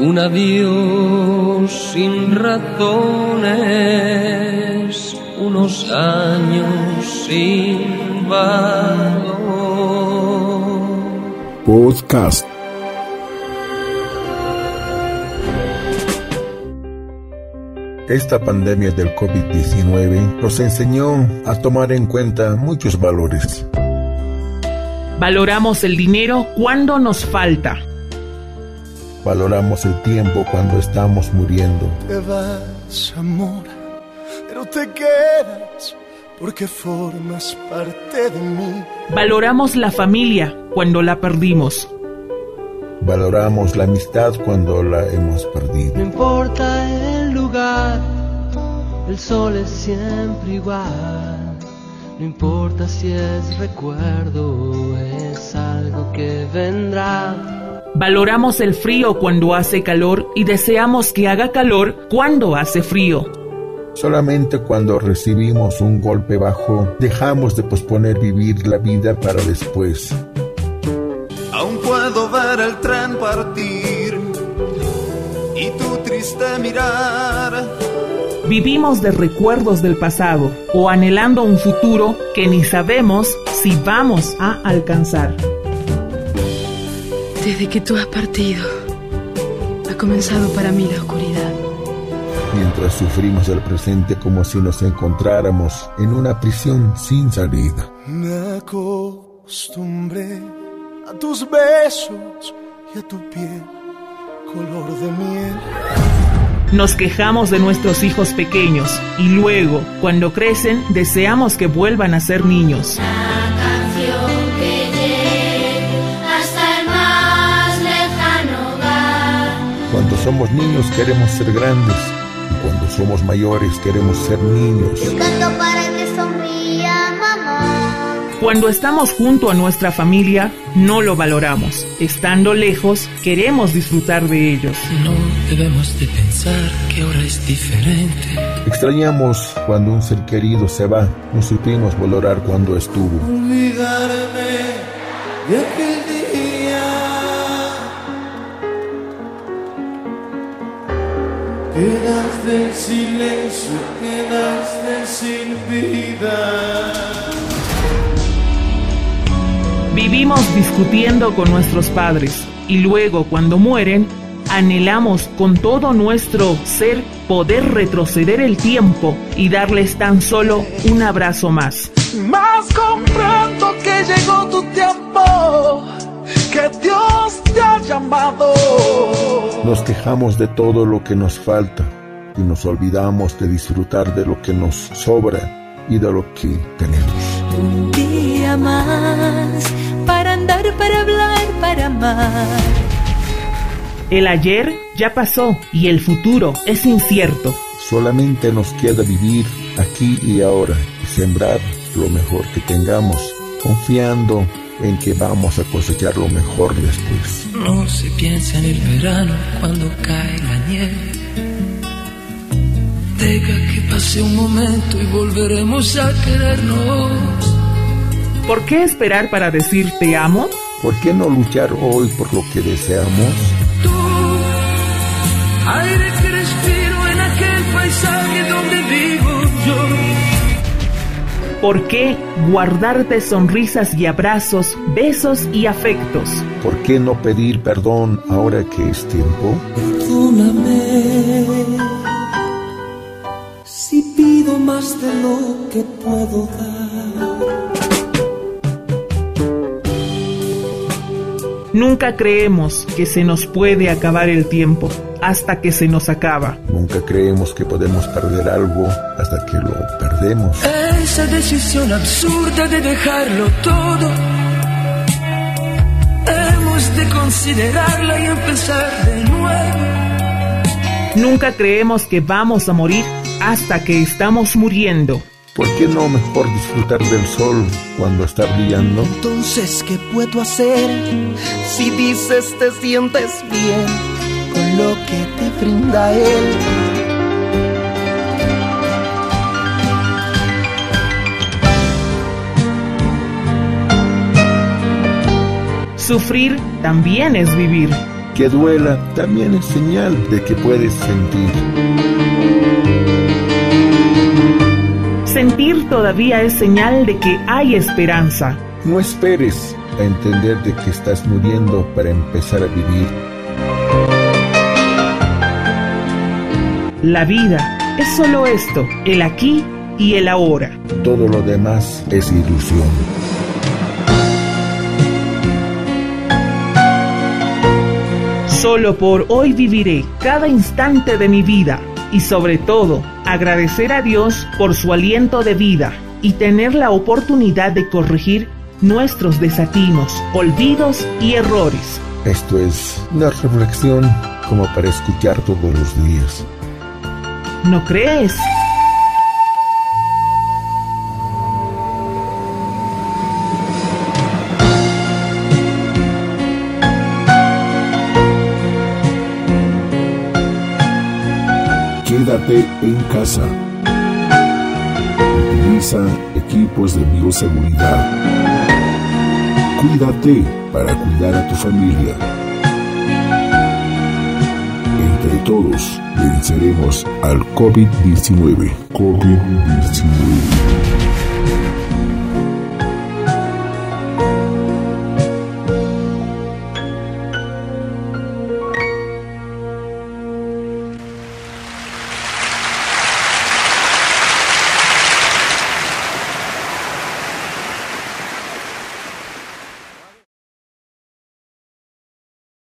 un adiós sin razones, unos años sin valor. Podcast. Esta pandemia del COVID-19 nos enseñó a tomar en cuenta muchos valores. Valoramos el dinero cuando nos falta. Valoramos el tiempo cuando estamos muriendo. Te vas, amor, pero te quedas porque formas parte de mí. Valoramos la familia cuando la perdimos. Valoramos la amistad cuando la hemos perdido. No importa el lugar, el sol es siempre igual. No importa si es recuerdo o es algo que vendrá. Valoramos el frío cuando hace calor y deseamos que haga calor cuando hace frío. Solamente cuando recibimos un golpe bajo, dejamos de posponer vivir la vida para después. Aún puedo ver el tren partir y tu triste mirar. Vivimos de recuerdos del pasado o anhelando un futuro que ni sabemos si vamos a alcanzar. Desde que tú has partido, ha comenzado para mí la oscuridad. Mientras sufrimos el presente como si nos encontráramos en una prisión sin salida. Me acostumbré a tus besos y a tu piel color de miel. Nos quejamos de nuestros hijos pequeños y luego, cuando crecen, deseamos que vuelvan a ser niños. Cuando somos niños queremos ser grandes y cuando somos mayores queremos ser niños. Canto para que sonría mamá. Cuando estamos junto a nuestra familia, no lo valoramos. Estando lejos, queremos disfrutar de ellos. No debemos de pensar que ahora es diferente. Extrañamos cuando un ser querido se va, no supimos valorar cuando estuvo. Olvidarme de aquel día. Quedaste en silencio, quedaste sin vida. Vivimos discutiendo con nuestros padres y luego cuando mueren, anhelamos con todo nuestro ser poder retroceder el tiempo y darles tan solo un abrazo más. Más comprendo Nos quejamos de todo lo que nos falta y nos olvidamos de disfrutar de lo que nos sobra y de lo que tenemos. Un día más para andar, para hablar, para amar. El ayer ya pasó y el futuro es incierto. Solamente nos queda vivir aquí y ahora y sembrar lo mejor que tengamos, confiando en que vamos a cosechar lo mejor después. No se piensa en el verano cuando cae la nieve. Deja que pase un momento y volveremos a querernos. ¿Por qué esperar para decir te amo? ¿Por qué no luchar hoy por lo que deseamos? Tú, aire que respiro en aquel paisaje ¿Por qué guardarte sonrisas y abrazos, besos y afectos? ¿Por qué no pedir perdón ahora que es tiempo? Perdóname si pido más de lo que puedo dar. Nunca creemos que se nos puede acabar el tiempo hasta que se nos acaba. Nunca creemos que podemos perder algo hasta que lo perdemos. Esa decisión absurda de dejarlo todo. Hemos de considerarla y empezar de nuevo. Nunca creemos que vamos a morir hasta que estamos muriendo. ¿Por qué no mejor disfrutar del sol cuando está brillando? Entonces, ¿qué puedo hacer si dices te sientes bien con lo que te brinda él? Sufrir también es vivir. Que duela también es señal de que puedes sentir. Sentir todavía es señal de que hay esperanza. No esperes a entender de que estás muriendo para empezar a vivir. La vida es solo esto, el aquí y el ahora. Todo lo demás es ilusión. Solo por hoy viviré cada instante de mi vida y sobre todo agradecer a Dios por su aliento de vida y tener la oportunidad de corregir nuestros desatinos, olvidos y errores. Esto es una reflexión como para escuchar todos los días. ¿No crees? Quédate en casa. Utiliza equipos de bioseguridad. Cuídate para cuidar a tu familia. Entre todos venceremos al COVID-19. COVID-19.